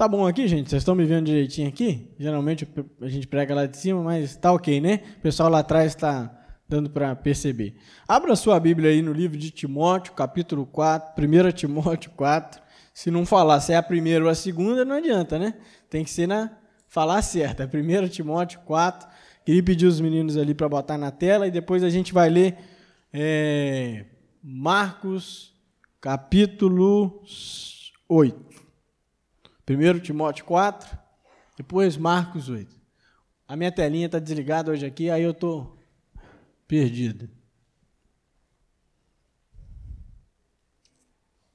Tá bom aqui, gente? Vocês estão me vendo direitinho aqui? Geralmente a gente prega lá de cima, mas tá ok, né? O pessoal lá atrás está dando para perceber. Abra sua Bíblia aí no livro de Timóteo, capítulo 4, 1 Timóteo 4. Se não falar se é a primeira ou a segunda, não adianta, né? Tem que ser na falar certa. 1 Timóteo 4. Queria pedir os meninos ali para botar na tela e depois a gente vai ler é, Marcos, capítulo 8. 1 Timóteo 4, depois Marcos 8. A minha telinha está desligada hoje aqui, aí eu estou perdido.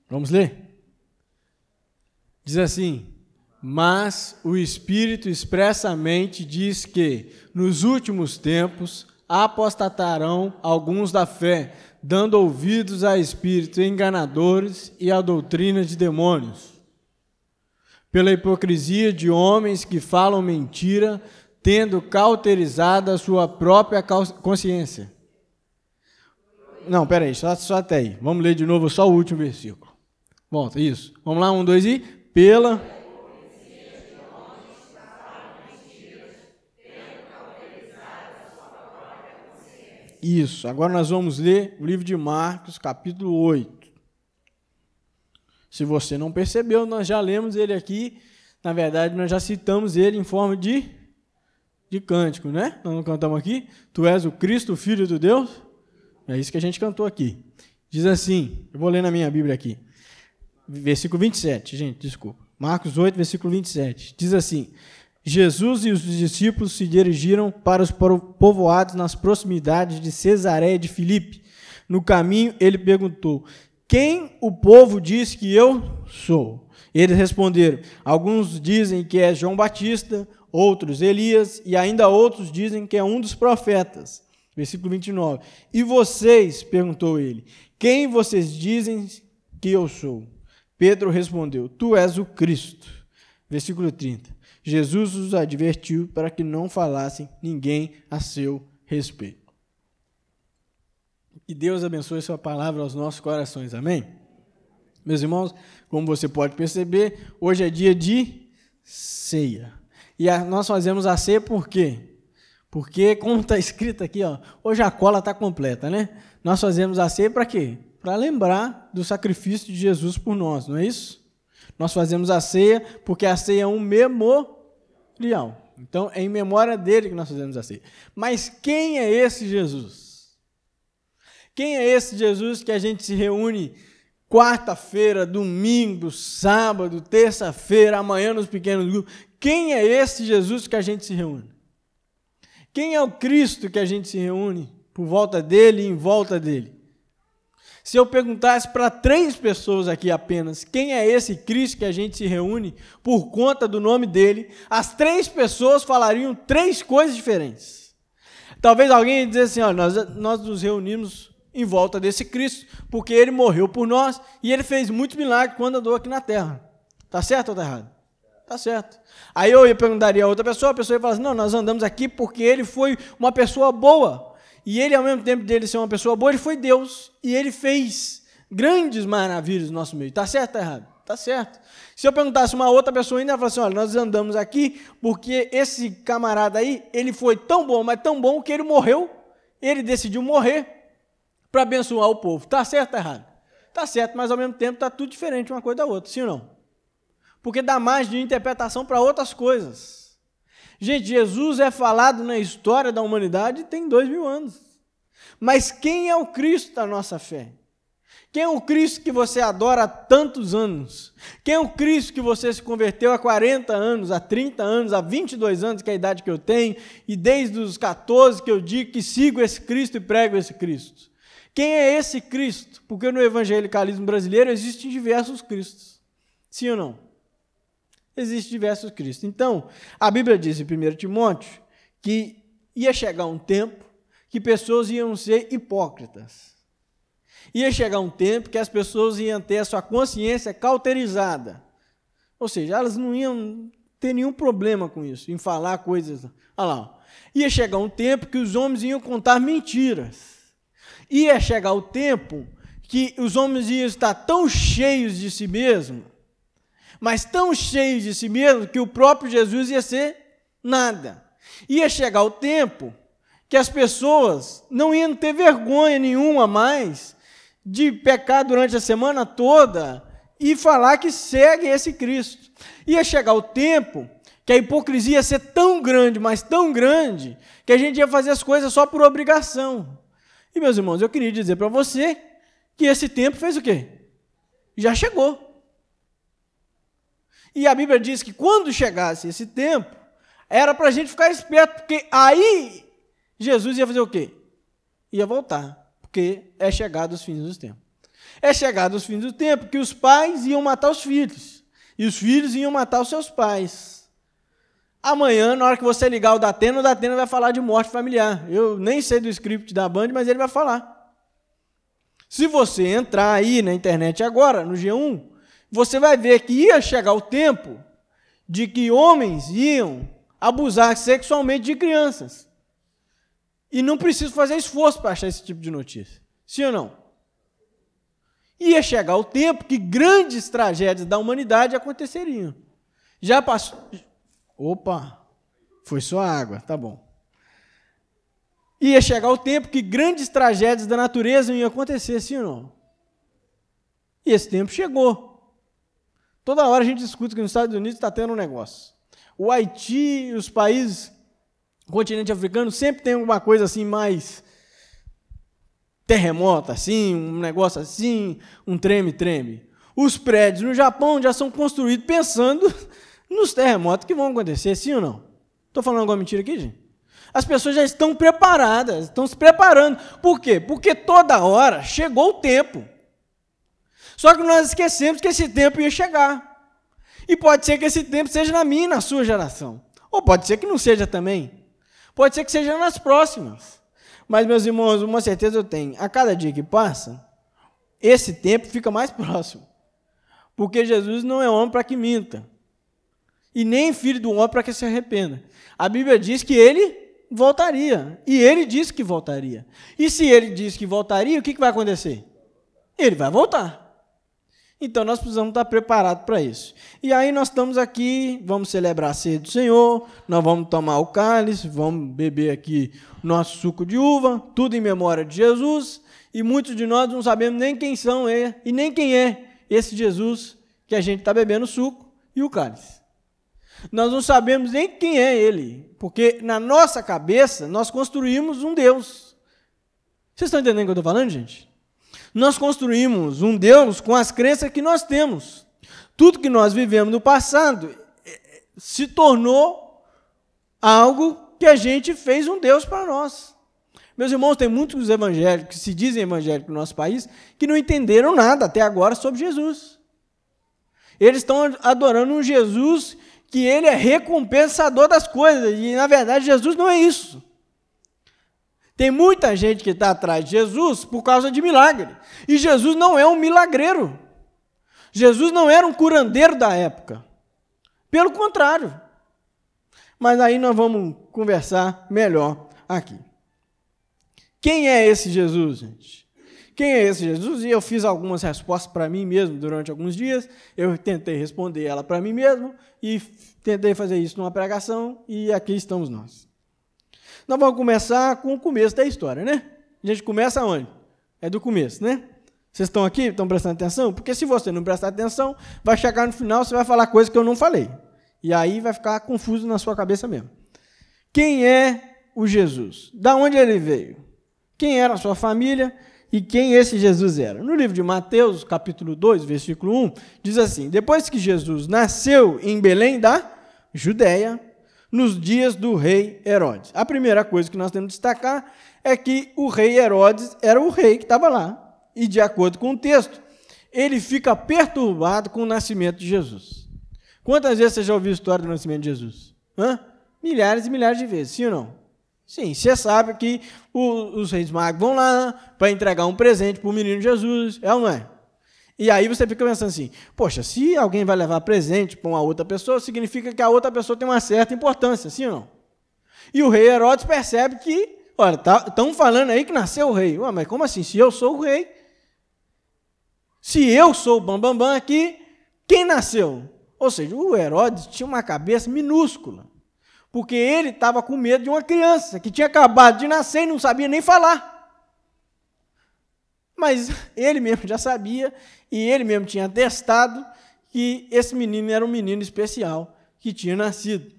Vamos ler? Diz assim: Mas o Espírito expressamente diz que, nos últimos tempos, apostatarão alguns da fé, dando ouvidos a espíritos enganadores e a doutrina de demônios pela hipocrisia de homens que falam mentira, tendo cauterizado a sua própria consciência. Não, peraí, só, só até aí. Vamos ler de novo só o último versículo. Volta, isso. Vamos lá, um, dois e. Pela. Isso. Agora nós vamos ler o livro de Marcos, capítulo 8. Se você não percebeu, nós já lemos ele aqui. Na verdade, nós já citamos ele em forma de, de cântico, né? Nós não cantamos aqui. Tu és o Cristo, Filho de Deus. É isso que a gente cantou aqui. Diz assim, eu vou ler na minha Bíblia aqui. Versículo 27, gente, desculpa. Marcos 8, versículo 27. Diz assim: Jesus e os discípulos se dirigiram para os povoados nas proximidades de Cesareia de Filipe. No caminho, ele perguntou: quem o povo diz que eu sou? Eles responderam: Alguns dizem que é João Batista, outros Elias, e ainda outros dizem que é um dos profetas. Versículo 29. E vocês, perguntou ele, quem vocês dizem que eu sou? Pedro respondeu: Tu és o Cristo. Versículo 30. Jesus os advertiu para que não falassem ninguém a seu respeito. Que Deus abençoe Sua palavra aos nossos corações. Amém? Meus irmãos, como você pode perceber, hoje é dia de ceia. E a, nós fazemos a ceia por quê? Porque, como está escrito aqui, ó, hoje a cola está completa, né? Nós fazemos a ceia para quê? Para lembrar do sacrifício de Jesus por nós, não é isso? Nós fazemos a ceia porque a ceia é um memorial. Então, é em memória dele que nós fazemos a ceia. Mas quem é esse Jesus? Quem é esse Jesus que a gente se reúne quarta-feira, domingo, sábado, terça-feira, amanhã nos pequenos grupos? Quem é esse Jesus que a gente se reúne? Quem é o Cristo que a gente se reúne por volta dele e em volta dele? Se eu perguntasse para três pessoas aqui apenas quem é esse Cristo que a gente se reúne por conta do nome dele, as três pessoas falariam três coisas diferentes. Talvez alguém dissesse assim: ó, nós, nós nos reunimos em volta desse Cristo, porque ele morreu por nós e ele fez muitos milagres quando andou aqui na terra. Tá certo ou está errado? Tá certo. Aí eu ia perguntaria a outra pessoa, a pessoa ia falar assim: não, nós andamos aqui porque ele foi uma pessoa boa. E ele, ao mesmo tempo dele ser uma pessoa boa, ele foi Deus. E ele fez grandes maravilhas no nosso meio. Tá certo ou está errado? Tá certo. Se eu perguntasse uma outra pessoa ainda, ela falasse assim: olha, nós andamos aqui porque esse camarada aí, ele foi tão bom, mas tão bom que ele morreu, ele decidiu morrer para abençoar o povo. Está certo ou errado? Está certo, mas ao mesmo tempo está tudo diferente uma coisa da outra, sim ou não? Porque dá mais de interpretação para outras coisas. Gente, Jesus é falado na história da humanidade tem dois mil anos. Mas quem é o Cristo da nossa fé? Quem é o Cristo que você adora há tantos anos? Quem é o Cristo que você se converteu há 40 anos, há 30 anos, há 22 anos, que é a idade que eu tenho, e desde os 14 que eu digo que sigo esse Cristo e prego esse Cristo? Quem é esse Cristo? Porque no evangelicalismo brasileiro existem diversos Cristos. Sim ou não? Existem diversos Cristos. Então, a Bíblia diz em 1 Timóteo que ia chegar um tempo que pessoas iam ser hipócritas. Ia chegar um tempo que as pessoas iam ter a sua consciência cauterizada. Ou seja, elas não iam ter nenhum problema com isso, em falar coisas. Olha lá. Ia chegar um tempo que os homens iam contar mentiras. Ia chegar o tempo que os homens iam estar tão cheios de si mesmos, mas tão cheios de si mesmo que o próprio Jesus ia ser nada. Ia chegar o tempo que as pessoas não iam ter vergonha nenhuma mais de pecar durante a semana toda e falar que segue esse Cristo. Ia chegar o tempo que a hipocrisia ia ser tão grande, mas tão grande, que a gente ia fazer as coisas só por obrigação. E, meus irmãos, eu queria dizer para você que esse tempo fez o quê? Já chegou. E a Bíblia diz que quando chegasse esse tempo, era para a gente ficar esperto, porque aí Jesus ia fazer o quê? Ia voltar, porque é chegado os fins dos tempos. É chegado os fins do tempo que os pais iam matar os filhos, e os filhos iam matar os seus pais. Amanhã, na hora que você ligar o Datena, o Datena vai falar de morte familiar. Eu nem sei do script da Band, mas ele vai falar. Se você entrar aí na internet agora, no G1, você vai ver que ia chegar o tempo de que homens iam abusar sexualmente de crianças. E não preciso fazer esforço para achar esse tipo de notícia. Sim ou não? Ia chegar o tempo que grandes tragédias da humanidade aconteceriam. Já passou. Opa! Foi só água, tá bom. Ia chegar o tempo que grandes tragédias da natureza iam acontecer, sim ou não? E esse tempo chegou. Toda hora a gente escuta que nos Estados Unidos está tendo um negócio. O Haiti, os países o continente africano sempre tem alguma coisa assim mais terremoto, assim, um negócio assim, um treme-treme. Os prédios no Japão já são construídos pensando nos terremotos que vão acontecer, sim ou não? Estou falando alguma mentira aqui, gente? As pessoas já estão preparadas, estão se preparando. Por quê? Porque toda hora chegou o tempo. Só que nós esquecemos que esse tempo ia chegar. E pode ser que esse tempo seja na minha e na sua geração. Ou pode ser que não seja também. Pode ser que seja nas próximas. Mas, meus irmãos, uma certeza eu tenho: a cada dia que passa, esse tempo fica mais próximo. Porque Jesus não é homem para que minta. E nem filho do homem para que se arrependa. A Bíblia diz que ele voltaria. E ele disse que voltaria. E se ele disse que voltaria, o que, que vai acontecer? Ele vai voltar. Então nós precisamos estar preparados para isso. E aí nós estamos aqui, vamos celebrar a ceia do Senhor, nós vamos tomar o cálice, vamos beber aqui nosso suco de uva, tudo em memória de Jesus, e muitos de nós não sabemos nem quem são é, e nem quem é esse Jesus que a gente está bebendo o suco e o cálice. Nós não sabemos nem quem é ele, porque na nossa cabeça nós construímos um Deus. Vocês estão entendendo o que eu estou falando, gente? Nós construímos um Deus com as crenças que nós temos. Tudo que nós vivemos no passado eh, eh, se tornou algo que a gente fez um Deus para nós. Meus irmãos, tem muitos evangélicos que se dizem evangélicos no nosso país que não entenderam nada até agora sobre Jesus. Eles estão adorando um Jesus que ele é recompensador das coisas, e na verdade Jesus não é isso. Tem muita gente que está atrás de Jesus por causa de milagre. E Jesus não é um milagreiro. Jesus não era um curandeiro da época. Pelo contrário. Mas aí nós vamos conversar melhor aqui. Quem é esse Jesus, gente? Quem é esse Jesus? E eu fiz algumas respostas para mim mesmo durante alguns dias. Eu tentei responder ela para mim mesmo e tentei fazer isso numa pregação e aqui estamos nós. Nós vamos começar com o começo da história, né? A gente começa onde? É do começo, né? Vocês estão aqui? Estão prestando atenção? Porque se você não prestar atenção, vai chegar no final, você vai falar coisa que eu não falei. E aí vai ficar confuso na sua cabeça mesmo. Quem é o Jesus? Da onde ele veio? Quem era a sua família? E quem esse Jesus era? No livro de Mateus, capítulo 2, versículo 1, diz assim: Depois que Jesus nasceu em Belém da Judéia, nos dias do rei Herodes. A primeira coisa que nós temos que destacar é que o rei Herodes era o rei que estava lá. E, de acordo com o texto, ele fica perturbado com o nascimento de Jesus. Quantas vezes você já ouviu a história do nascimento de Jesus? Hã? Milhares e milhares de vezes, sim ou não? Sim, você sabe que o, os reis magos vão lá para entregar um presente para o menino Jesus, é ou não é? E aí você fica pensando assim: poxa, se alguém vai levar presente para uma outra pessoa, significa que a outra pessoa tem uma certa importância, sim ou não? E o rei Herodes percebe que, olha, estão tá, falando aí que nasceu o rei. Ué, mas como assim? Se eu sou o rei, se eu sou o bambambam bam, bam aqui, quem nasceu? Ou seja, o Herodes tinha uma cabeça minúscula, porque ele estava com medo de uma criança que tinha acabado de nascer e não sabia nem falar. Mas ele mesmo já sabia e ele mesmo tinha testado que esse menino era um menino especial que tinha nascido.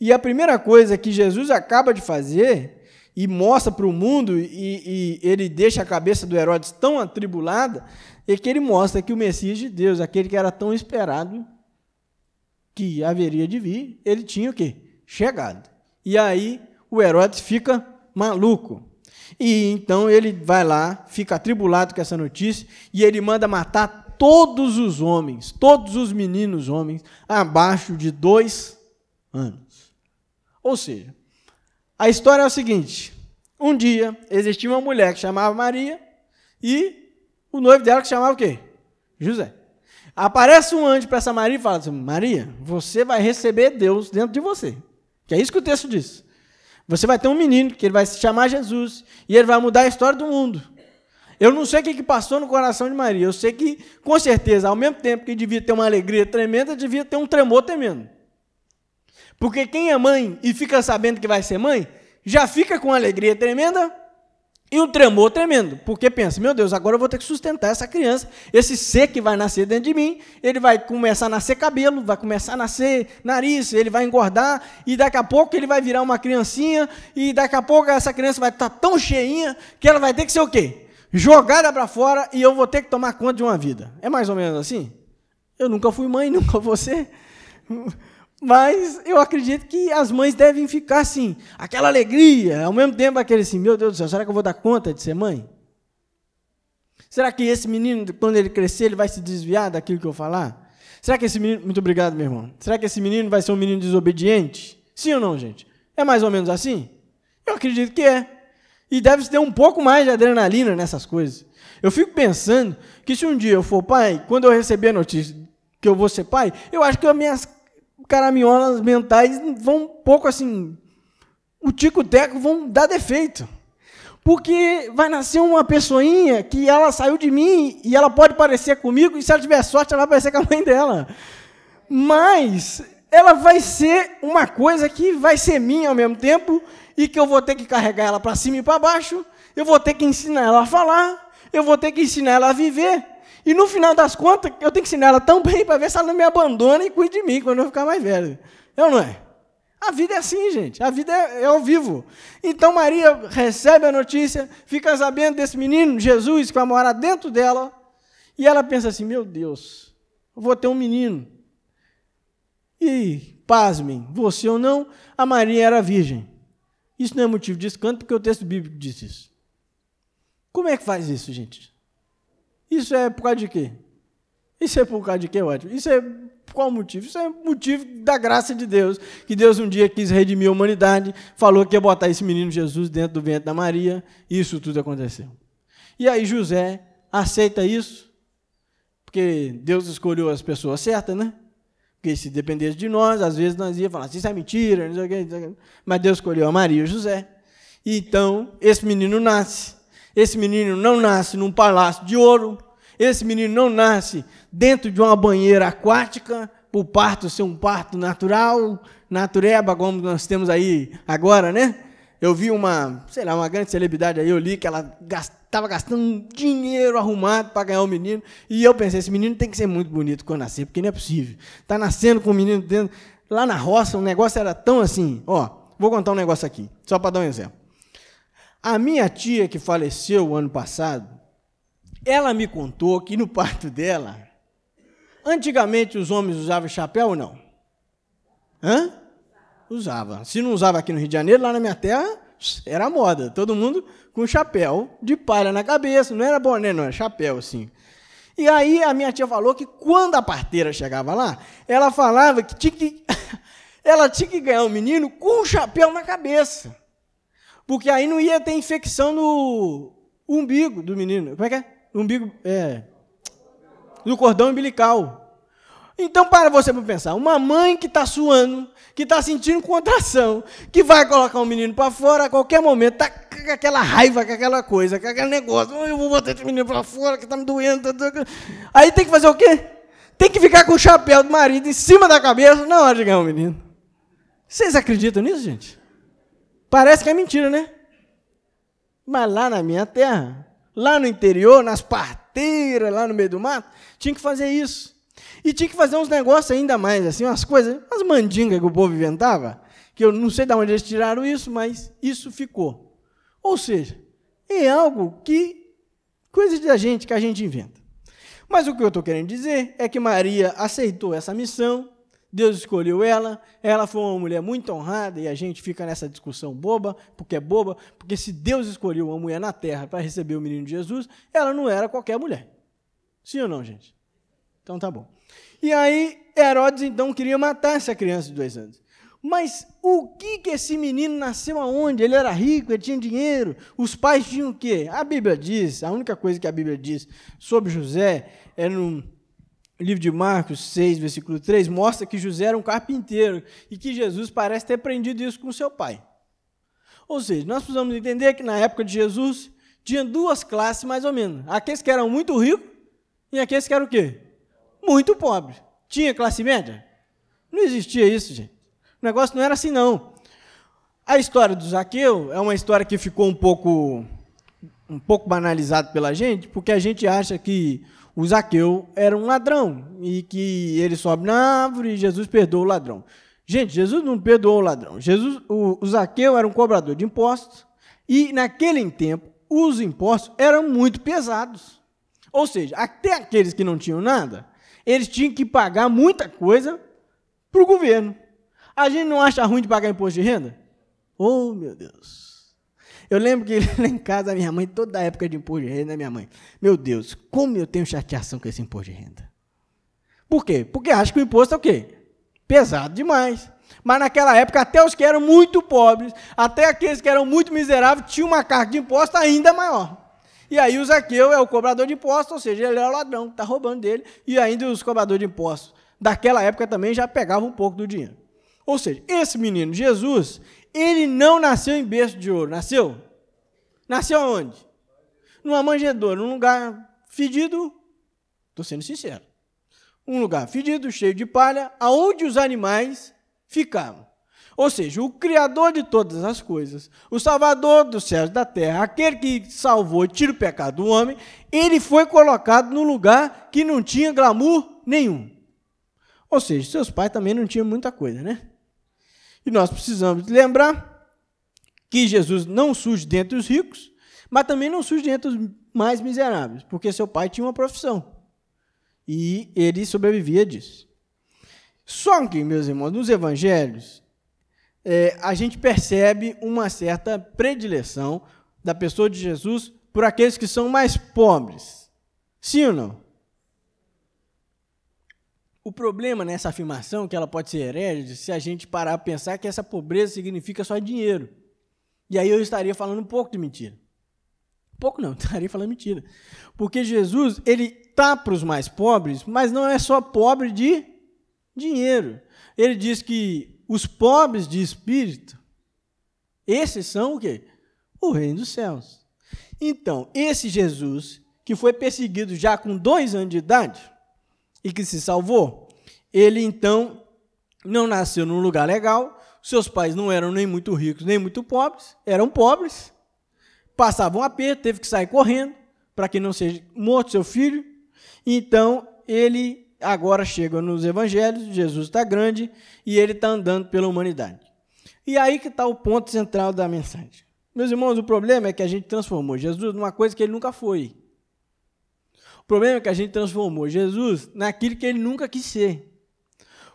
E a primeira coisa que Jesus acaba de fazer e mostra para o mundo, e, e, ele deixa a cabeça do Herodes tão atribulada, é que ele mostra que o Messias de Deus, aquele que era tão esperado, que haveria de vir, ele tinha o quê? Chegado. E aí o Herodes fica maluco. E então ele vai lá, fica atribulado com essa notícia, e ele manda matar todos os homens, todos os meninos homens, abaixo de dois anos. Ou seja, a história é o seguinte: um dia existia uma mulher que chamava Maria e o noivo dela que chamava o quê? José. Aparece um anjo para essa Maria e fala assim: Maria, você vai receber Deus dentro de você. Que é isso que o texto diz. Você vai ter um menino que ele vai se chamar Jesus e ele vai mudar a história do mundo. Eu não sei o que passou no coração de Maria. Eu sei que, com certeza, ao mesmo tempo que devia ter uma alegria tremenda, devia ter um tremor tremendo. Porque quem é mãe e fica sabendo que vai ser mãe, já fica com alegria tremenda e um tremor tremendo, porque pensa, meu Deus, agora eu vou ter que sustentar essa criança, esse ser que vai nascer dentro de mim, ele vai começar a nascer cabelo, vai começar a nascer nariz, ele vai engordar, e daqui a pouco ele vai virar uma criancinha, e daqui a pouco essa criança vai estar tão cheinha que ela vai ter que ser o quê? Jogada para fora e eu vou ter que tomar conta de uma vida. É mais ou menos assim? Eu nunca fui mãe, nunca vou ser. Mas eu acredito que as mães devem ficar assim, aquela alegria, ao mesmo tempo aquele assim, meu Deus do céu, será que eu vou dar conta de ser mãe? Será que esse menino, quando ele crescer, ele vai se desviar daquilo que eu falar? Será que esse menino, muito obrigado, meu irmão. Será que esse menino vai ser um menino desobediente? Sim ou não, gente? É mais ou menos assim? Eu acredito que é. E deve ter um pouco mais de adrenalina nessas coisas. Eu fico pensando que se um dia eu for pai, quando eu receber a notícia que eu vou ser pai, eu acho que as minhas caraminholas mentais vão um pouco assim, o tico-teco vão dar defeito. Porque vai nascer uma pessoinha que ela saiu de mim e ela pode parecer comigo, e se ela tiver sorte, ela vai parecer com a mãe dela. Mas ela vai ser uma coisa que vai ser minha ao mesmo tempo e que eu vou ter que carregar ela para cima e para baixo, eu vou ter que ensinar ela a falar, eu vou ter que ensinar ela a viver. E no final das contas, eu tenho que ensinar ela tão bem para ver se ela não me abandona e cuide de mim quando eu ficar mais velho. É ou não é? A vida é assim, gente. A vida é, é ao vivo. Então Maria recebe a notícia, fica sabendo desse menino, Jesus, que vai morar dentro dela. E ela pensa assim: meu Deus, eu vou ter um menino. E, pasmem, você ou não, a Maria era virgem. Isso não é motivo de escândalo, porque o texto bíblico diz isso. Como é que faz isso, gente? Isso é por causa de quê? Isso é por causa de quê, ótimo? Isso é qual motivo? Isso é motivo da graça de Deus, que Deus um dia quis redimir a humanidade, falou que ia botar esse menino Jesus dentro do ventre da Maria, e isso tudo aconteceu. E aí José aceita isso, porque Deus escolheu as pessoas certas, né? Porque se dependesse de nós, às vezes nós ia falar, isso é mentira, não sei o quê, mas Deus escolheu a Maria e José. E então, esse menino nasce. Esse menino não nasce num palácio de ouro. Esse menino não nasce dentro de uma banheira aquática, por parto ser um parto natural, natureba, como nós temos aí agora, né? Eu vi uma, sei lá, uma grande celebridade aí, eu li que ela estava gastando dinheiro arrumado para ganhar o um menino. E eu pensei, esse menino tem que ser muito bonito quando nascer, porque não é possível. Está nascendo com o um menino dentro. Lá na roça, o negócio era tão assim. Ó, vou contar um negócio aqui, só para dar um exemplo. A minha tia, que faleceu ano passado, ela me contou que no parto dela, antigamente os homens usavam chapéu ou não? Hã? Usava. Se não usava aqui no Rio de Janeiro, lá na minha terra, era moda. Todo mundo com chapéu de palha na cabeça. Não era boné, não, era chapéu assim. E aí a minha tia falou que quando a parteira chegava lá, ela falava que tinha que, ela tinha que ganhar o um menino com o chapéu na cabeça. Porque aí não ia ter infecção no umbigo do menino. Como é que é? umbigo, é, no cordão umbilical. Então, para você para pensar, uma mãe que está suando, que está sentindo contração, que vai colocar o menino para fora a qualquer momento, está com aquela raiva, com aquela coisa, com aquele negócio, eu vou botar esse menino para fora que está me doendo. Tá, tá. Aí tem que fazer o quê? tem que ficar com o chapéu do marido em cima da cabeça na hora de ganhar um menino. Vocês acreditam nisso, gente? Parece que é mentira, né? Mas lá na minha terra, lá no interior, nas parteiras, lá no meio do mato, tinha que fazer isso. E tinha que fazer uns negócios ainda mais, assim, umas coisas, umas mandingas que o povo inventava, que eu não sei de onde eles tiraram isso, mas isso ficou. Ou seja, é algo que, coisa da gente, que a gente inventa. Mas o que eu estou querendo dizer é que Maria aceitou essa missão, Deus escolheu ela, ela foi uma mulher muito honrada, e a gente fica nessa discussão boba, porque é boba, porque se Deus escolheu uma mulher na terra para receber o menino de Jesus, ela não era qualquer mulher. Sim ou não, gente? Então tá bom. E aí, Herodes então queria matar essa criança de dois anos. Mas o que que esse menino nasceu aonde? Ele era rico, ele tinha dinheiro, os pais tinham o quê? A Bíblia diz, a única coisa que a Bíblia diz sobre José é no livro de Marcos 6, versículo 3, mostra que José era um carpinteiro e que Jesus parece ter aprendido isso com seu pai. Ou seja, nós precisamos entender que na época de Jesus tinha duas classes mais ou menos. Aqueles que eram muito ricos e aqueles que eram o quê? Muito pobres. Tinha classe média? Não existia isso, gente. O negócio não era assim, não. A história do Zaqueu é uma história que ficou um pouco um pouco banalizada pela gente, porque a gente acha que o Zaqueu era um ladrão e que ele sobe na árvore e Jesus perdoa o ladrão. Gente, Jesus não perdoou o ladrão. Jesus, o, o Zaqueu era um cobrador de impostos e naquele tempo os impostos eram muito pesados. Ou seja, até aqueles que não tinham nada, eles tinham que pagar muita coisa para o governo. A gente não acha ruim de pagar imposto de renda? Oh, meu Deus. Eu lembro que lá em casa, a minha mãe, toda a época de imposto de renda, né, minha mãe? Meu Deus, como eu tenho chateação com esse imposto de renda. Por quê? Porque acho que o imposto é o quê? Pesado demais. Mas naquela época, até os que eram muito pobres, até aqueles que eram muito miseráveis, tinham uma carga de imposto ainda maior. E aí o Zaqueu é o cobrador de impostos, ou seja, ele é o ladrão, está roubando dele, e ainda os cobradores de impostos daquela época também já pegavam um pouco do dinheiro. Ou seja, esse menino Jesus, ele não nasceu em berço de ouro. Nasceu? Nasceu onde? Numa manjedoura, num lugar fedido. Estou sendo sincero. Um lugar fedido, cheio de palha, aonde os animais ficavam. Ou seja, o Criador de todas as coisas, o Salvador dos céus e da terra, aquele que salvou e tira o pecado do homem, ele foi colocado num lugar que não tinha glamour nenhum. Ou seja, seus pais também não tinham muita coisa, né? E nós precisamos lembrar que Jesus não surge dentre os ricos, mas também não surge dentre os mais miseráveis, porque seu pai tinha uma profissão. E ele sobrevivia disso. Só que, meus irmãos, nos evangelhos, é, a gente percebe uma certa predileção da pessoa de Jesus por aqueles que são mais pobres. Sim ou não? O problema nessa afirmação, que ela pode ser herege, se a gente parar a pensar que essa pobreza significa só dinheiro. E aí eu estaria falando um pouco de mentira. Pouco não, estaria falando mentira. Porque Jesus, ele tá para os mais pobres, mas não é só pobre de dinheiro. Ele diz que os pobres de espírito, esses são o quê? O reino dos céus. Então, esse Jesus, que foi perseguido já com dois anos de idade, e que se salvou. Ele então não nasceu num lugar legal, seus pais não eram nem muito ricos nem muito pobres, eram pobres, passavam um aperto, teve que sair correndo para que não seja morto seu filho. Então ele agora chega nos evangelhos, Jesus está grande e ele está andando pela humanidade. E aí que está o ponto central da mensagem. Meus irmãos, o problema é que a gente transformou Jesus numa coisa que ele nunca foi. O problema é que a gente transformou Jesus naquilo que ele nunca quis ser.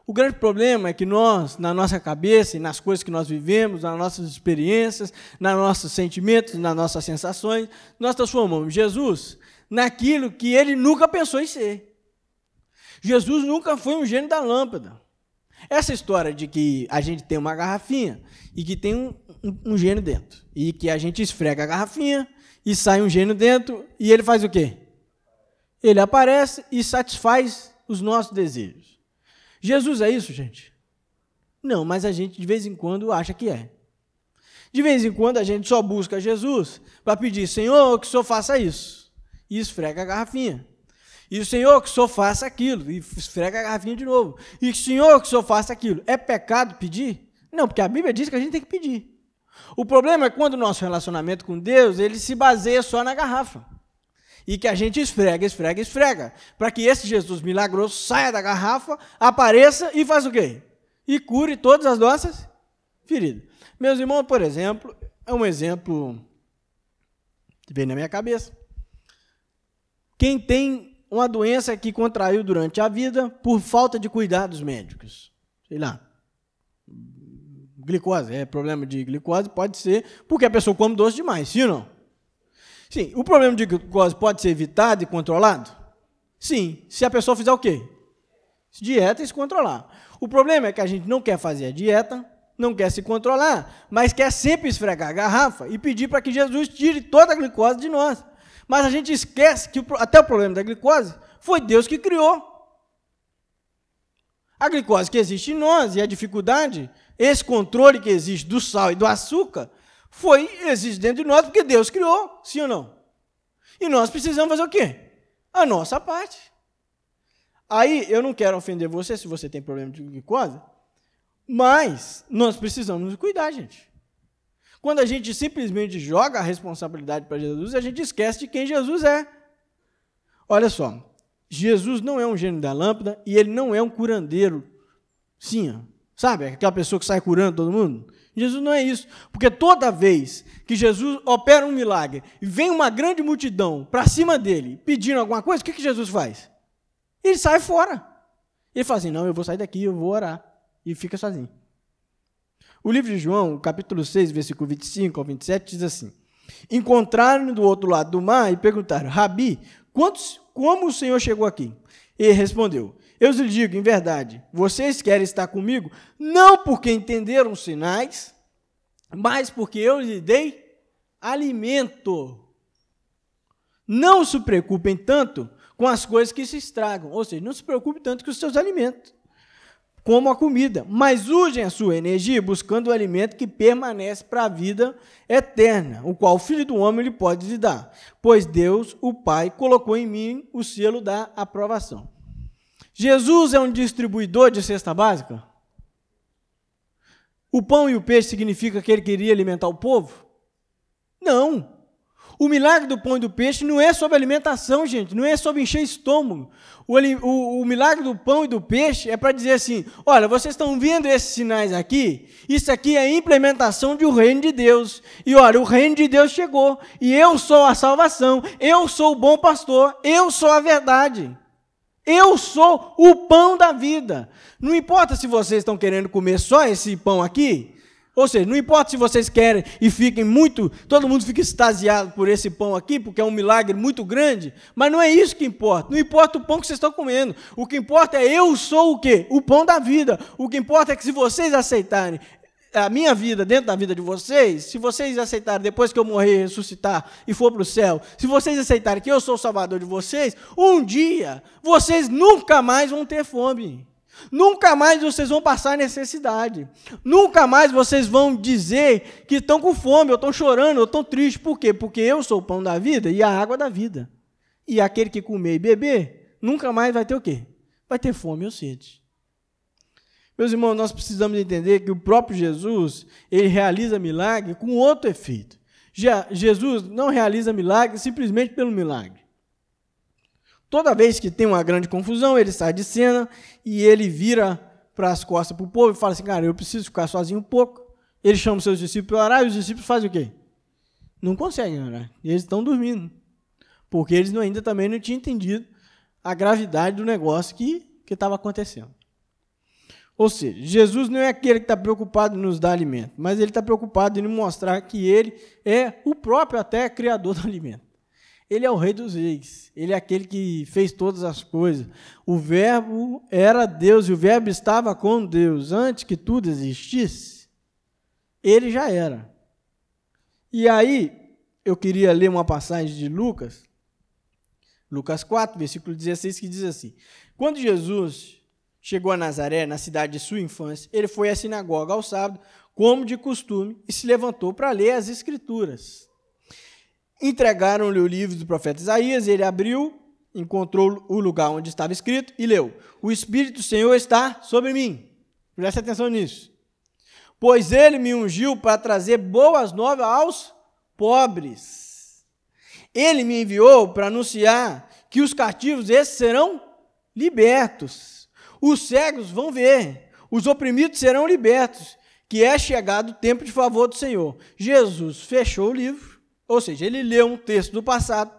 O grande problema é que nós, na nossa cabeça e nas coisas que nós vivemos, nas nossas experiências, nos nossos sentimentos, nas nossas sensações, nós transformamos Jesus naquilo que ele nunca pensou em ser. Jesus nunca foi um gênio da lâmpada. Essa história de que a gente tem uma garrafinha e que tem um, um, um gênio dentro, e que a gente esfrega a garrafinha e sai um gênio dentro, e ele faz o quê? Ele aparece e satisfaz os nossos desejos. Jesus é isso, gente? Não, mas a gente de vez em quando acha que é. De vez em quando a gente só busca Jesus para pedir, Senhor, que o Senhor faça isso. E esfrega a garrafinha. E o Senhor que o Senhor faça aquilo. E esfrega a garrafinha de novo. E o Senhor que o Senhor faça aquilo. É pecado pedir? Não, porque a Bíblia diz que a gente tem que pedir. O problema é quando o nosso relacionamento com Deus, ele se baseia só na garrafa. E que a gente esfrega, esfrega, esfrega. Para que esse Jesus milagroso saia da garrafa, apareça e faça o quê? E cure todas as nossas feridas. Meus irmãos, por exemplo, é um exemplo que vem na minha cabeça. Quem tem uma doença que contraiu durante a vida por falta de cuidados médicos. Sei lá. Glicose, é problema de glicose, pode ser porque a pessoa come doce demais, sim ou não? Sim. O problema de glicose pode ser evitado e controlado? Sim. Se a pessoa fizer o quê? Dieta e se controlar. O problema é que a gente não quer fazer a dieta, não quer se controlar, mas quer sempre esfregar a garrafa e pedir para que Jesus tire toda a glicose de nós. Mas a gente esquece que até o problema da glicose foi Deus que criou. A glicose que existe em nós e a dificuldade, esse controle que existe do sal e do açúcar, foi existe dentro de nós porque Deus criou, sim ou não? E nós precisamos fazer o quê? A nossa parte. Aí eu não quero ofender você se você tem problema de glicose, mas nós precisamos nos cuidar, gente. Quando a gente simplesmente joga a responsabilidade para Jesus, a gente esquece de quem Jesus é. Olha só, Jesus não é um gênio da lâmpada e ele não é um curandeiro. Sim, sabe? Aquela pessoa que sai curando todo mundo. Jesus não é isso. Porque toda vez que Jesus opera um milagre e vem uma grande multidão para cima dele pedindo alguma coisa, o que, que Jesus faz? Ele sai fora. Ele fala assim: não, eu vou sair daqui, eu vou orar. E fica sozinho. O livro de João, capítulo 6, versículo 25 ao 27, diz assim: Encontraram-no do outro lado do mar e perguntaram: Rabi, quantos, como o Senhor chegou aqui? Ele respondeu: Eu lhe digo, em verdade, vocês querem estar comigo, não porque entenderam os sinais, mas porque eu lhe dei alimento. Não se preocupem tanto com as coisas que se estragam, ou seja, não se preocupe tanto com os seus alimentos como a comida, mas usem a sua energia buscando o alimento que permanece para a vida eterna, o qual o Filho do Homem lhe pode lhe dar, pois Deus, o Pai, colocou em mim o selo da aprovação. Jesus é um distribuidor de cesta básica? O pão e o peixe significa que ele queria alimentar o povo? Não. O milagre do pão e do peixe não é sobre alimentação, gente, não é sobre encher estômago. O, o, o milagre do pão e do peixe é para dizer assim: olha, vocês estão vendo esses sinais aqui? Isso aqui é a implementação do reino de Deus. E olha, o reino de Deus chegou. E eu sou a salvação. Eu sou o bom pastor. Eu sou a verdade. Eu sou o pão da vida. Não importa se vocês estão querendo comer só esse pão aqui, ou seja, não importa se vocês querem e fiquem muito, todo mundo fica extasiado por esse pão aqui, porque é um milagre muito grande, mas não é isso que importa. Não importa o pão que vocês estão comendo. O que importa é eu sou o quê? O pão da vida. O que importa é que se vocês aceitarem a minha vida dentro da vida de vocês, se vocês aceitarem depois que eu morrer, ressuscitar e for para o céu, se vocês aceitarem que eu sou o salvador de vocês, um dia vocês nunca mais vão ter fome. Nunca mais vocês vão passar necessidade. Nunca mais vocês vão dizer que estão com fome, ou estão chorando, ou estão tristes. Por quê? Porque eu sou o pão da vida e a água da vida. E aquele que comer e beber, nunca mais vai ter o quê? Vai ter fome ou sede. Meus irmãos, nós precisamos entender que o próprio Jesus, ele realiza milagre com outro efeito. Jesus não realiza milagre simplesmente pelo milagre. Toda vez que tem uma grande confusão, ele sai de cena e ele vira para as costas para o povo e fala assim: Cara, eu preciso ficar sozinho um pouco. Ele chama seus discípulos para orar e os discípulos fazem o quê? Não conseguem orar. Eles estão dormindo. Porque eles ainda também não tinham entendido a gravidade do negócio que estava acontecendo. Ou seja, Jesus não é aquele que está preocupado em nos dar alimento, mas ele está preocupado em mostrar que ele é o próprio até criador do alimento. Ele é o rei dos reis. Ele é aquele que fez todas as coisas. O verbo era Deus e o verbo estava com Deus antes que tudo existisse. Ele já era. E aí, eu queria ler uma passagem de Lucas, Lucas 4, versículo 16, que diz assim: Quando Jesus chegou a Nazaré, na cidade de sua infância, ele foi à sinagoga ao sábado, como de costume, e se levantou para ler as Escrituras. Entregaram-lhe o livro do profeta Isaías, ele abriu encontrou o lugar onde estava escrito e leu: O Espírito do Senhor está sobre mim. Preste atenção nisso. Pois ele me ungiu para trazer boas novas aos pobres. Ele me enviou para anunciar que os cativos esses serão libertos. Os cegos vão ver, os oprimidos serão libertos, que é chegado o tempo de favor do Senhor. Jesus fechou o livro, ou seja, ele leu um texto do passado,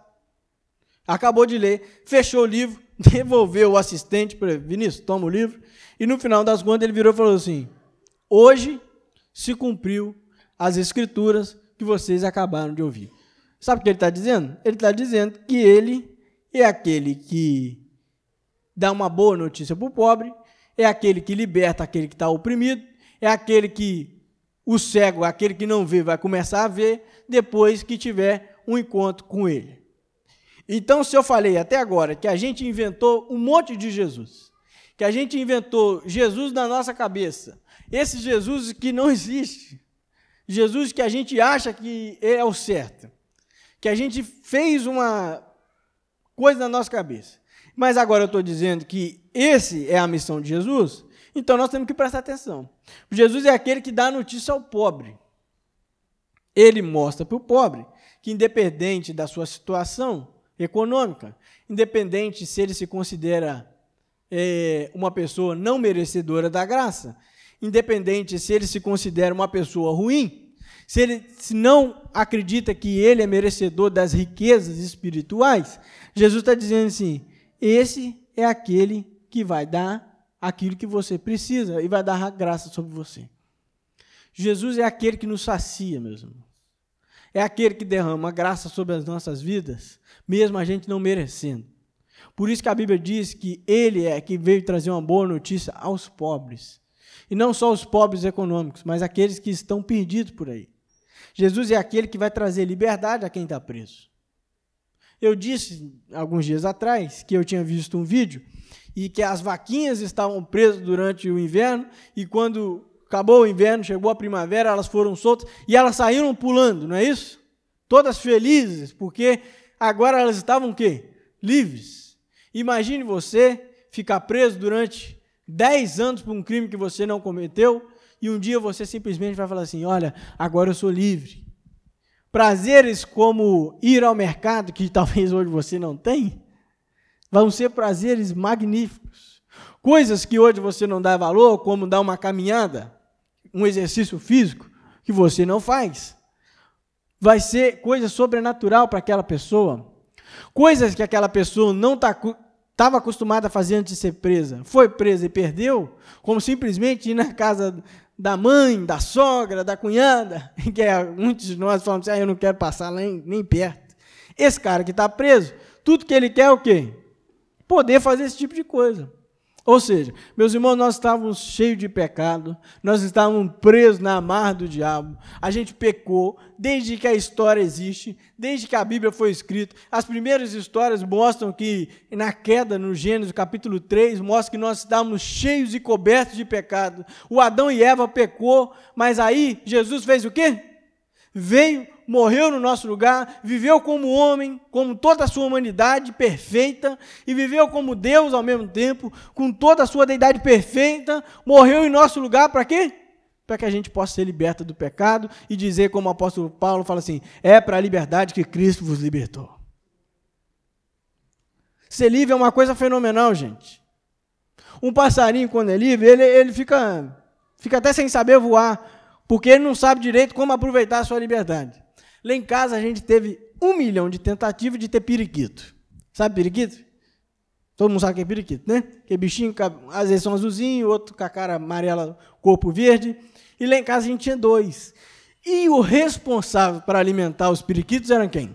acabou de ler, fechou o livro, devolveu o assistente para Vinícius, toma o livro, e no final das contas ele virou e falou assim: Hoje se cumpriu as escrituras que vocês acabaram de ouvir. Sabe o que ele está dizendo? Ele está dizendo que ele é aquele que dá uma boa notícia para o pobre, é aquele que liberta aquele que está oprimido, é aquele que o cego, aquele que não vê, vai começar a ver depois que tiver um encontro com ele. Então, se eu falei até agora que a gente inventou um monte de Jesus, que a gente inventou Jesus na nossa cabeça, esse Jesus que não existe, Jesus que a gente acha que é o certo, que a gente fez uma coisa na nossa cabeça. Mas agora eu estou dizendo que esse é a missão de Jesus, então nós temos que prestar atenção. Jesus é aquele que dá notícia ao pobre. Ele mostra para o pobre que, independente da sua situação econômica, independente se ele se considera é, uma pessoa não merecedora da graça, independente se ele se considera uma pessoa ruim, se ele se não acredita que ele é merecedor das riquezas espirituais, Jesus está dizendo assim: esse é aquele que vai dar aquilo que você precisa e vai dar graça sobre você. Jesus é aquele que nos sacia, meus irmãos. É aquele que derrama graça sobre as nossas vidas, mesmo a gente não merecendo. Por isso que a Bíblia diz que ele é que veio trazer uma boa notícia aos pobres. E não só os pobres econômicos, mas aqueles que estão perdidos por aí. Jesus é aquele que vai trazer liberdade a quem está preso. Eu disse alguns dias atrás que eu tinha visto um vídeo e que as vaquinhas estavam presas durante o inverno e quando acabou o inverno, chegou a primavera, elas foram soltas e elas saíram pulando, não é isso? Todas felizes, porque agora elas estavam o quê? Livres. Imagine você ficar preso durante 10 anos por um crime que você não cometeu, e um dia você simplesmente vai falar assim: olha, agora eu sou livre. Prazeres como ir ao mercado, que talvez hoje você não tem, vão ser prazeres magníficos. Coisas que hoje você não dá valor, como dar uma caminhada, um exercício físico, que você não faz. Vai ser coisa sobrenatural para aquela pessoa. Coisas que aquela pessoa não está estava acostumada a fazer antes de ser presa, foi presa e perdeu, como simplesmente ir na casa da mãe, da sogra, da cunhada, que é, muitos de nós falam assim, ah, eu não quero passar nem, nem perto. Esse cara que está preso, tudo que ele quer é o quê? Poder fazer esse tipo de coisa. Ou seja, meus irmãos, nós estávamos cheios de pecado, nós estávamos presos na amarra do diabo, a gente pecou desde que a história existe, desde que a Bíblia foi escrita. As primeiras histórias mostram que na queda, no Gênesis capítulo 3, mostra que nós estávamos cheios e cobertos de pecado. O Adão e Eva pecou, mas aí Jesus fez o quê? Veio morreu no nosso lugar, viveu como homem, como toda a sua humanidade perfeita, e viveu como Deus ao mesmo tempo, com toda a sua deidade perfeita, morreu em nosso lugar para quê? Para que a gente possa ser liberto do pecado e dizer, como o apóstolo Paulo fala assim: é para a liberdade que Cristo vos libertou. Ser livre é uma coisa fenomenal, gente. Um passarinho, quando é livre, ele, ele fica, fica até sem saber voar, porque ele não sabe direito como aproveitar a sua liberdade. Lá em casa a gente teve um milhão de tentativas de ter periquito. Sabe periquito? Todo mundo sabe que é periquito, né? Que bichinho, às vezes são azulzinho, outro com a cara amarela, corpo verde. E lá em casa a gente tinha dois. E o responsável para alimentar os periquitos era quem?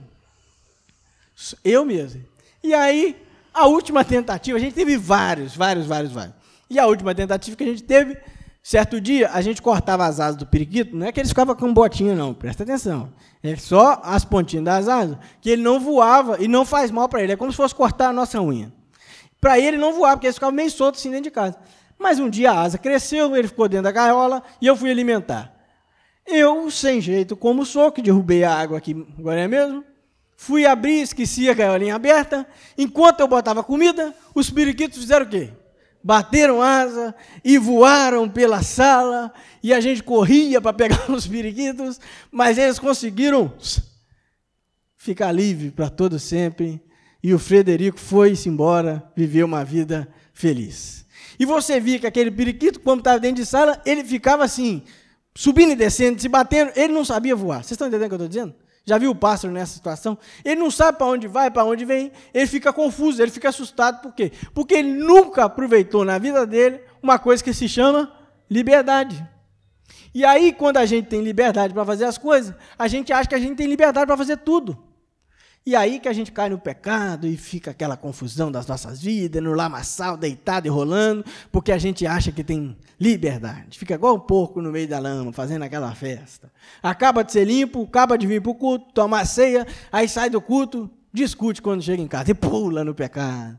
Eu mesmo. E aí, a última tentativa, a gente teve vários, vários, vários, vários. E a última tentativa que a gente teve Certo dia, a gente cortava as asas do periquito, não é que eles ficavam com botinha, não, presta atenção. É só as pontinhas das asas, que ele não voava e não faz mal para ele. É como se fosse cortar a nossa unha. Para ele não voava, porque ele ficava meio solto assim dentro de casa. Mas um dia a asa cresceu, ele ficou dentro da gaiola e eu fui alimentar. Eu, sem jeito, como sou, que derrubei a água aqui, agora é mesmo, Fui abrir, esqueci a gaiolinha aberta. Enquanto eu botava comida, os periquitos fizeram o quê? Bateram asa e voaram pela sala. E a gente corria para pegar os periquitos, mas eles conseguiram ficar livre para todo sempre. E o Frederico foi-se embora, viveu uma vida feliz. E você via que aquele periquito, quando estava dentro de sala, ele ficava assim, subindo e descendo, se batendo, ele não sabia voar. Vocês estão entendendo o que eu estou dizendo? Já viu o pássaro nessa situação? Ele não sabe para onde vai, para onde vem, ele fica confuso, ele fica assustado. Por quê? Porque ele nunca aproveitou na vida dele uma coisa que se chama liberdade. E aí, quando a gente tem liberdade para fazer as coisas, a gente acha que a gente tem liberdade para fazer tudo. E aí que a gente cai no pecado e fica aquela confusão das nossas vidas, no lamaçal, deitado e rolando, porque a gente acha que tem liberdade. Fica igual um porco no meio da lama, fazendo aquela festa. Acaba de ser limpo, acaba de vir para o culto, tomar ceia, aí sai do culto, discute quando chega em casa e pula no pecado.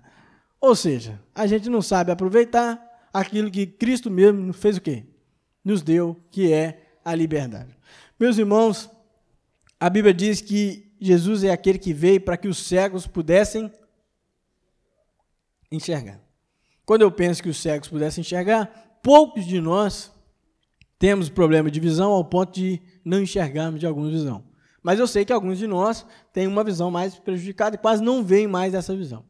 Ou seja, a gente não sabe aproveitar aquilo que Cristo mesmo fez o quê? Nos deu, que é a liberdade. Meus irmãos, a Bíblia diz que Jesus é aquele que veio para que os cegos pudessem enxergar. Quando eu penso que os cegos pudessem enxergar, poucos de nós temos problema de visão ao ponto de não enxergarmos de alguma visão. Mas eu sei que alguns de nós têm uma visão mais prejudicada e quase não veem mais essa visão.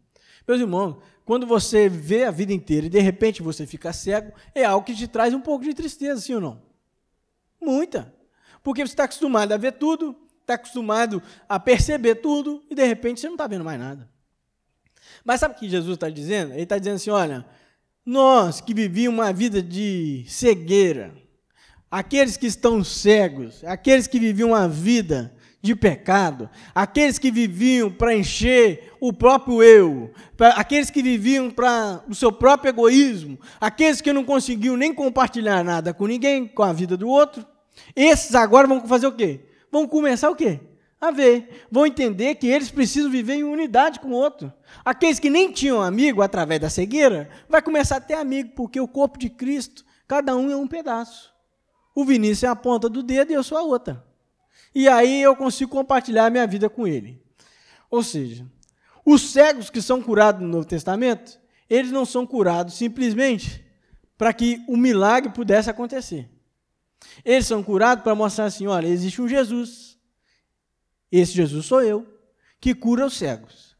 Meus irmãos, quando você vê a vida inteira e de repente você fica cego, é algo que te traz um pouco de tristeza, sim ou não? Muita. Porque você está acostumado a ver tudo, está acostumado a perceber tudo e de repente você não está vendo mais nada. Mas sabe o que Jesus está dizendo? Ele está dizendo assim: olha, nós que vivíamos uma vida de cegueira, aqueles que estão cegos, aqueles que viviam uma vida de pecado, aqueles que viviam para encher o próprio eu, aqueles que viviam para o seu próprio egoísmo, aqueles que não conseguiam nem compartilhar nada com ninguém, com a vida do outro, esses agora vão fazer o quê? Vão começar o quê? A ver. Vão entender que eles precisam viver em unidade com o outro. Aqueles que nem tinham amigo através da cegueira, vai começar a ter amigo, porque o corpo de Cristo, cada um é um pedaço. O Vinícius é a ponta do dedo e eu sou a outra. E aí eu consigo compartilhar a minha vida com ele. Ou seja, os cegos que são curados no Novo Testamento, eles não são curados simplesmente para que o milagre pudesse acontecer. Eles são curados para mostrar assim: olha, existe um Jesus. Esse Jesus sou eu, que cura os cegos.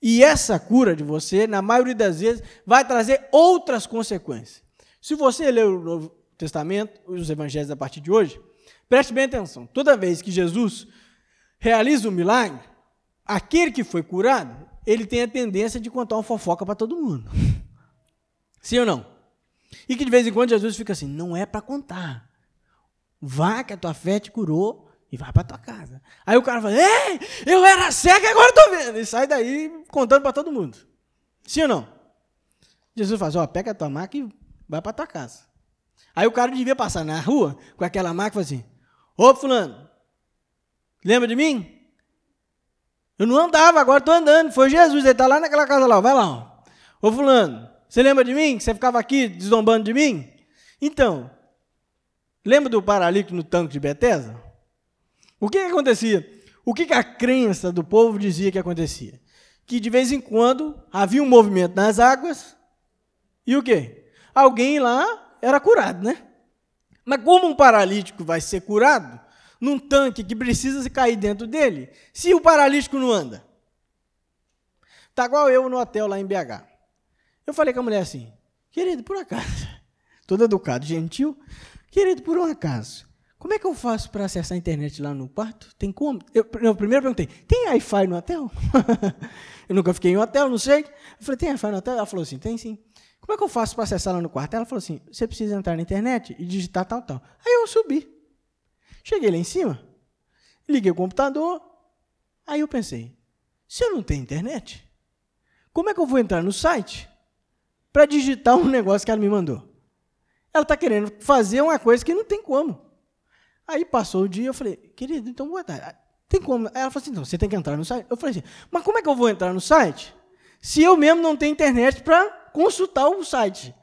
E essa cura de você, na maioria das vezes, vai trazer outras consequências. Se você ler o Novo Testamento, os evangelhos a partir de hoje, preste bem atenção. Toda vez que Jesus realiza um milagre, aquele que foi curado, ele tem a tendência de contar uma fofoca para todo mundo. Sim ou não? E que de vez em quando Jesus fica assim: não é para contar. Vá que a tua fé te curou e vai para tua casa. Aí o cara fala: Ei, eu era cego e agora estou vendo. E sai daí contando para todo mundo. Sim ou não? Jesus fala: Ó, pega a tua maca e vai para tua casa. Aí o cara devia passar na rua com aquela maca e falar assim: Ô, Fulano, lembra de mim? Eu não andava, agora estou andando. Foi Jesus, ele está lá naquela casa lá. Vai lá. Ó. Ô, Fulano, você lembra de mim? Que você ficava aqui desdombando de mim? Então, Lembra do paralítico no tanque de Betesda? O que, que acontecia? O que, que a crença do povo dizia que acontecia? Que de vez em quando havia um movimento nas águas e o quê? Alguém lá era curado, né? Mas como um paralítico vai ser curado num tanque que precisa cair dentro dele, se o paralítico não anda? Tá igual eu no hotel lá em BH. Eu falei com a mulher assim, querido, por acaso, todo educado, gentil, Querido, por um acaso, como é que eu faço para acessar a internet lá no quarto? Tem como? Eu, eu primeiro perguntei, tem Wi-Fi no hotel? eu nunca fiquei em hotel, não sei. Eu falei, tem Wi-Fi no hotel? Ela falou assim, tem sim. Como é que eu faço para acessar lá no quarto? Ela falou assim, você precisa entrar na internet e digitar tal, tal. Aí eu subi. Cheguei lá em cima, liguei o computador, aí eu pensei, se eu não tenho internet, como é que eu vou entrar no site para digitar um negócio que ela me mandou? Ela está querendo fazer uma coisa que não tem como. Aí passou o dia, eu falei, querido, então boa tarde. Tem como? Ela falou assim, não, você tem que entrar no site. Eu falei assim, mas como é que eu vou entrar no site se eu mesmo não tenho internet para consultar o site?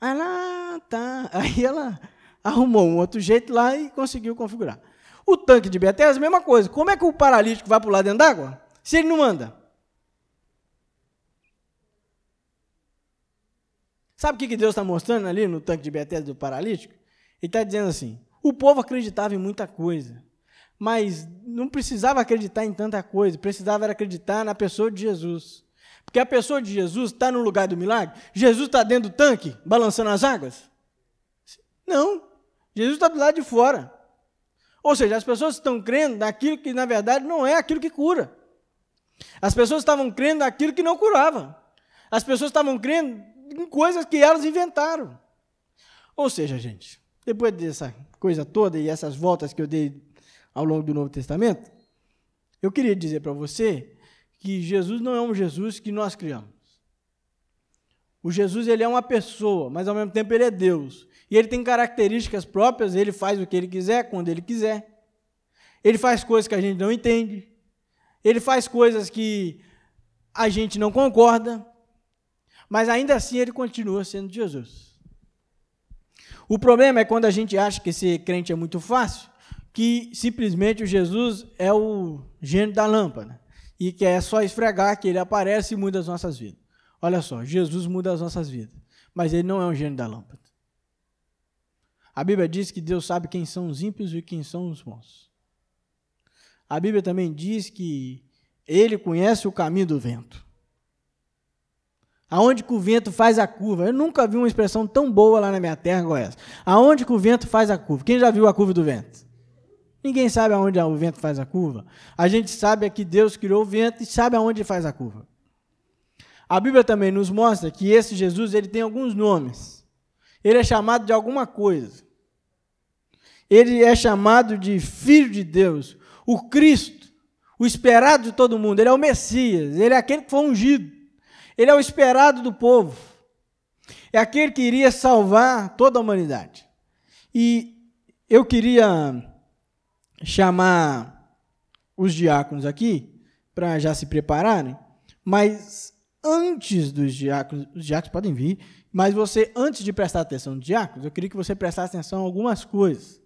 Aí ela, ah, tá. Aí ela arrumou um outro jeito lá e conseguiu configurar. O tanque de Betesda, a mesma coisa. Como é que o paralítico vai pular dentro d'água? Se ele não anda. Sabe o que Deus está mostrando ali no tanque de Betesda do paralítico? Ele está dizendo assim: o povo acreditava em muita coisa, mas não precisava acreditar em tanta coisa, precisava acreditar na pessoa de Jesus. Porque a pessoa de Jesus está no lugar do milagre? Jesus está dentro do tanque, balançando as águas? Não. Jesus está do lado de fora. Ou seja, as pessoas estão crendo naquilo que, na verdade, não é aquilo que cura. As pessoas estavam crendo naquilo que não curava. As pessoas estavam crendo em coisas que elas inventaram. Ou seja, gente, depois dessa coisa toda e essas voltas que eu dei ao longo do Novo Testamento, eu queria dizer para você que Jesus não é um Jesus que nós criamos. O Jesus ele é uma pessoa, mas ao mesmo tempo ele é Deus. E ele tem características próprias, ele faz o que ele quiser, quando ele quiser. Ele faz coisas que a gente não entende. Ele faz coisas que a gente não concorda. Mas ainda assim ele continua sendo Jesus. O problema é quando a gente acha que ser crente é muito fácil, que simplesmente o Jesus é o gênio da lâmpada e que é só esfregar que ele aparece e muda as nossas vidas. Olha só, Jesus muda as nossas vidas, mas ele não é um gênio da lâmpada. A Bíblia diz que Deus sabe quem são os ímpios e quem são os bons. A Bíblia também diz que ele conhece o caminho do vento. Aonde que o vento faz a curva? Eu nunca vi uma expressão tão boa lá na minha terra igual essa. Aonde que o vento faz a curva? Quem já viu a curva do vento? Ninguém sabe aonde o vento faz a curva. A gente sabe é que Deus criou o vento e sabe aonde faz a curva. A Bíblia também nos mostra que esse Jesus ele tem alguns nomes. Ele é chamado de alguma coisa. Ele é chamado de Filho de Deus, o Cristo, o esperado de todo mundo. Ele é o Messias, ele é aquele que foi ungido. Ele é o esperado do povo. É aquele que iria salvar toda a humanidade. E eu queria chamar os diáconos aqui para já se prepararem, mas antes dos diáconos, os diáconos podem vir, mas você, antes de prestar atenção nos diáconos, eu queria que você prestasse atenção em algumas coisas.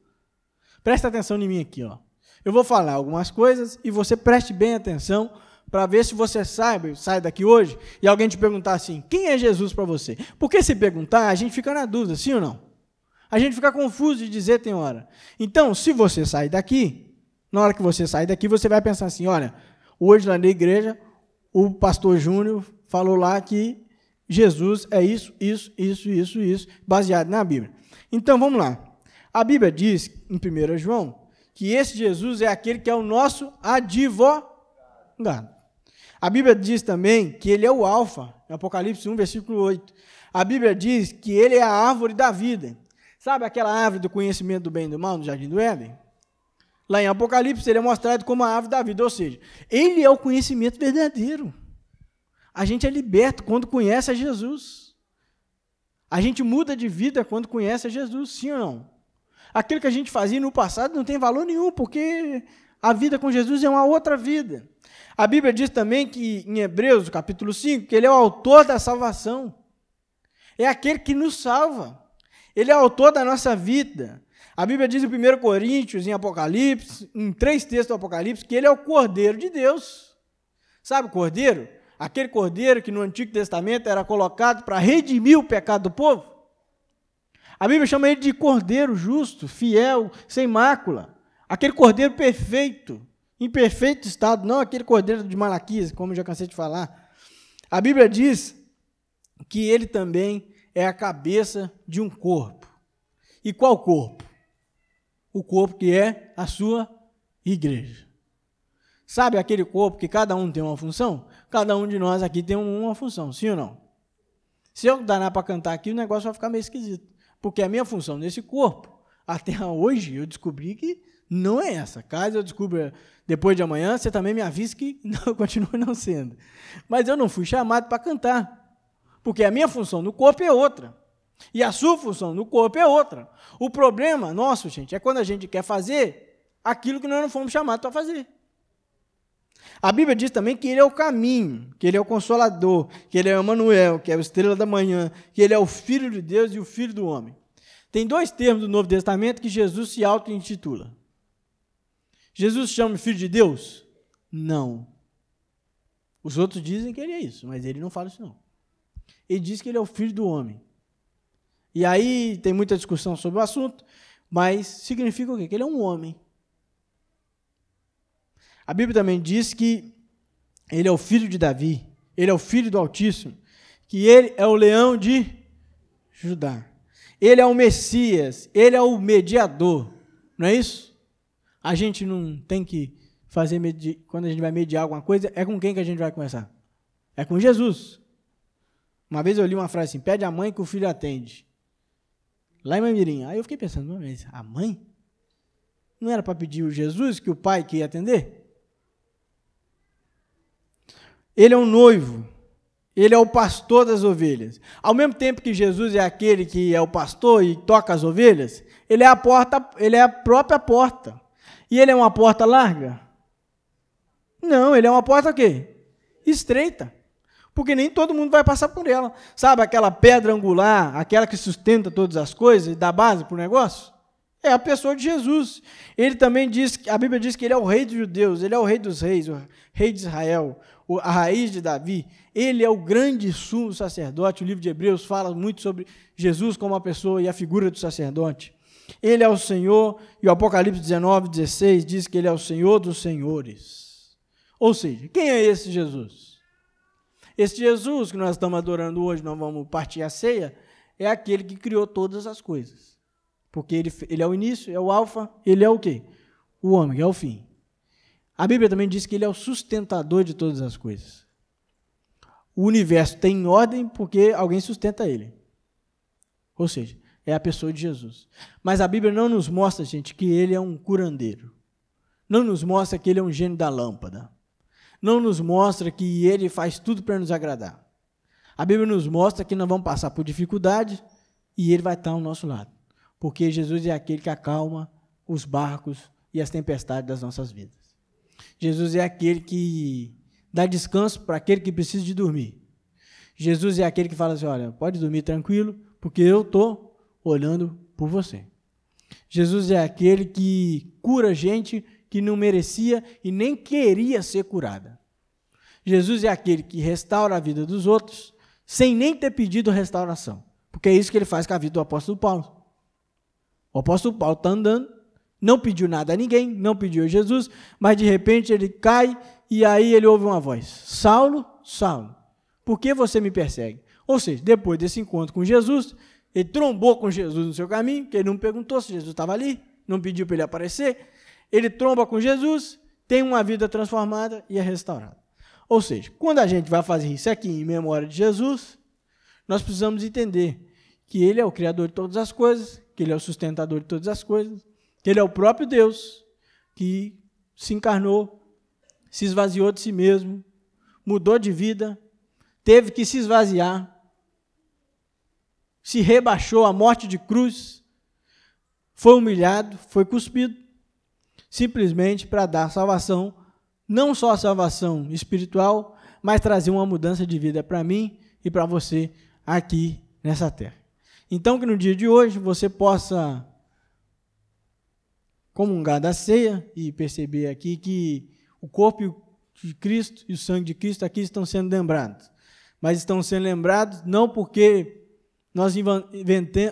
Presta atenção em mim aqui, ó. Eu vou falar algumas coisas e você preste bem atenção para ver se você sabe, sai daqui hoje e alguém te perguntar assim: quem é Jesus para você? Porque se perguntar, a gente fica na dúvida, sim ou não? A gente fica confuso de dizer tem hora. Então, se você sair daqui, na hora que você sair daqui, você vai pensar assim: olha, hoje lá na igreja, o pastor Júnior falou lá que Jesus é isso, isso, isso, isso, isso, baseado na Bíblia. Então, vamos lá. A Bíblia diz, em 1 João, que esse Jesus é aquele que é o nosso advogado. A Bíblia diz também que ele é o Alfa, Apocalipse 1, versículo 8. A Bíblia diz que ele é a árvore da vida. Sabe aquela árvore do conhecimento do bem e do mal no Jardim do Éden? Lá em Apocalipse ele é mostrado como a árvore da vida, ou seja, ele é o conhecimento verdadeiro. A gente é liberto quando conhece a Jesus. A gente muda de vida quando conhece a Jesus, sim ou não? Aquilo que a gente fazia no passado não tem valor nenhum, porque a vida com Jesus é uma outra vida. A Bíblia diz também que em Hebreus, capítulo 5, que ele é o autor da salvação. É aquele que nos salva. Ele é o autor da nossa vida. A Bíblia diz em 1 Coríntios, em Apocalipse, em três textos do Apocalipse, que ele é o Cordeiro de Deus. Sabe o Cordeiro? Aquele Cordeiro que no Antigo Testamento era colocado para redimir o pecado do povo. A Bíblia chama ele de Cordeiro justo, fiel, sem mácula. Aquele Cordeiro perfeito em perfeito estado, não aquele cordeiro de Malaquias, como já cansei de falar. A Bíblia diz que ele também é a cabeça de um corpo. E qual corpo? O corpo que é a sua igreja. Sabe aquele corpo que cada um tem uma função? Cada um de nós aqui tem uma função, sim ou não? Se eu danar para cantar aqui, o negócio vai ficar meio esquisito. Porque a minha função nesse corpo, até hoje, eu descobri que não é essa. Caso eu descubra depois de amanhã, você também me avisa que não, continua não sendo. Mas eu não fui chamado para cantar. Porque a minha função no corpo é outra. E a sua função no corpo é outra. O problema nosso, gente, é quando a gente quer fazer aquilo que nós não fomos chamados para fazer. A Bíblia diz também que ele é o caminho, que ele é o consolador, que ele é o Emanuel, que é a estrela da manhã, que ele é o filho de Deus e o filho do homem. Tem dois termos do Novo Testamento que Jesus se auto-intitula. Jesus chama filho de Deus? Não. Os outros dizem que ele é isso, mas ele não fala isso não. Ele diz que ele é o filho do homem. E aí tem muita discussão sobre o assunto, mas significa o quê? Que ele é um homem. A Bíblia também diz que ele é o filho de Davi, ele é o filho do Altíssimo, que ele é o leão de Judá. Ele é o Messias, ele é o mediador. Não é isso? A gente não tem que fazer quando a gente vai mediar alguma coisa, é com quem que a gente vai conversar? É com Jesus. Uma vez eu li uma frase assim: pede a mãe que o filho atende. Lá em Mamirim. Aí eu fiquei pensando, mas a mãe? Não era para pedir o Jesus que o pai que ia atender? Ele é um noivo. Ele é o pastor das ovelhas. Ao mesmo tempo que Jesus é aquele que é o pastor e toca as ovelhas, ele é a porta, ele é a própria porta. E ele é uma porta larga? Não, ele é uma porta o quê? Estreita. Porque nem todo mundo vai passar por ela. Sabe aquela pedra angular, aquela que sustenta todas as coisas e dá base para o negócio? É a pessoa de Jesus. Ele também diz, a Bíblia diz que ele é o rei dos judeus, ele é o rei dos reis, o rei de Israel, a raiz de Davi. Ele é o grande sumo sacerdote. O livro de Hebreus fala muito sobre Jesus como a pessoa e a figura do sacerdote. Ele é o Senhor, e o Apocalipse 19, 16 diz que ele é o Senhor dos senhores. Ou seja, quem é esse Jesus? Esse Jesus que nós estamos adorando hoje, nós vamos partir a ceia, é aquele que criou todas as coisas. Porque ele, ele é o início, é o alfa, ele é o quê? O homem, é o fim. A Bíblia também diz que ele é o sustentador de todas as coisas. O universo tem ordem porque alguém sustenta ele. Ou seja, é a pessoa de Jesus. Mas a Bíblia não nos mostra, gente, que ele é um curandeiro. Não nos mostra que ele é um gênio da lâmpada. Não nos mostra que ele faz tudo para nos agradar. A Bíblia nos mostra que nós vamos passar por dificuldade e ele vai estar ao nosso lado porque Jesus é aquele que acalma os barcos e as tempestades das nossas vidas. Jesus é aquele que dá descanso para aquele que precisa de dormir. Jesus é aquele que fala assim: olha, pode dormir tranquilo, porque eu estou olhando por você. Jesus é aquele que cura gente que não merecia e nem queria ser curada. Jesus é aquele que restaura a vida dos outros sem nem ter pedido restauração. Porque é isso que ele faz com a vida do apóstolo Paulo. O apóstolo Paulo está andando, não pediu nada a ninguém, não pediu a Jesus, mas de repente ele cai e aí ele ouve uma voz: Saulo, Saulo, por que você me persegue? Ou seja, depois desse encontro com Jesus, ele trombou com Jesus no seu caminho, que ele não perguntou se Jesus estava ali, não pediu para ele aparecer. Ele tromba com Jesus, tem uma vida transformada e é restaurado. Ou seja, quando a gente vai fazer isso aqui em memória de Jesus, nós precisamos entender que ele é o criador de todas as coisas, que Ele é o sustentador de todas as coisas, Ele é o próprio Deus que se encarnou, se esvaziou de si mesmo, mudou de vida, teve que se esvaziar, se rebaixou à morte de cruz, foi humilhado, foi cuspido, simplesmente para dar salvação, não só salvação espiritual, mas trazer uma mudança de vida para mim e para você aqui nessa terra. Então, que no dia de hoje você possa comungar da ceia e perceber aqui que o corpo de Cristo e o sangue de Cristo aqui estão sendo lembrados. Mas estão sendo lembrados não porque nós,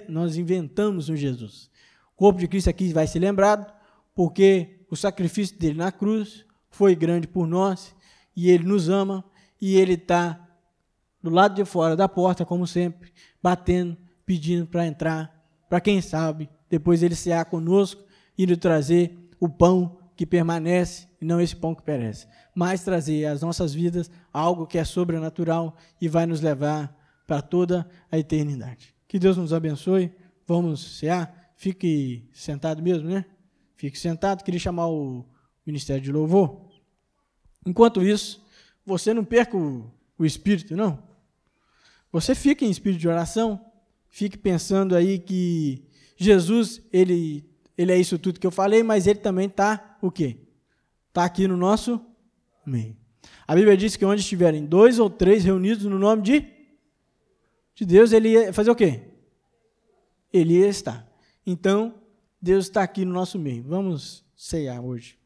nós inventamos um Jesus. O corpo de Cristo aqui vai ser lembrado porque o sacrifício dele na cruz foi grande por nós e ele nos ama e ele está do lado de fora da porta, como sempre, batendo pedindo para entrar, para quem sabe, depois ele cear conosco e nos trazer o pão que permanece e não esse pão que perece, mas trazer às nossas vidas algo que é sobrenatural e vai nos levar para toda a eternidade. Que Deus nos abençoe. Vamos cear. Fique sentado mesmo, né? Fique sentado. Queria chamar o Ministério de Louvor. Enquanto isso, você não perca o, o espírito, não. Você fica em espírito de oração fique pensando aí que Jesus, ele, ele é isso tudo que eu falei, mas ele também está o quê? Está aqui no nosso meio. A Bíblia diz que onde estiverem dois ou três reunidos no nome de, de Deus, ele ia fazer o quê? Ele ia estar. Então, Deus está aqui no nosso meio. Vamos ceiar hoje.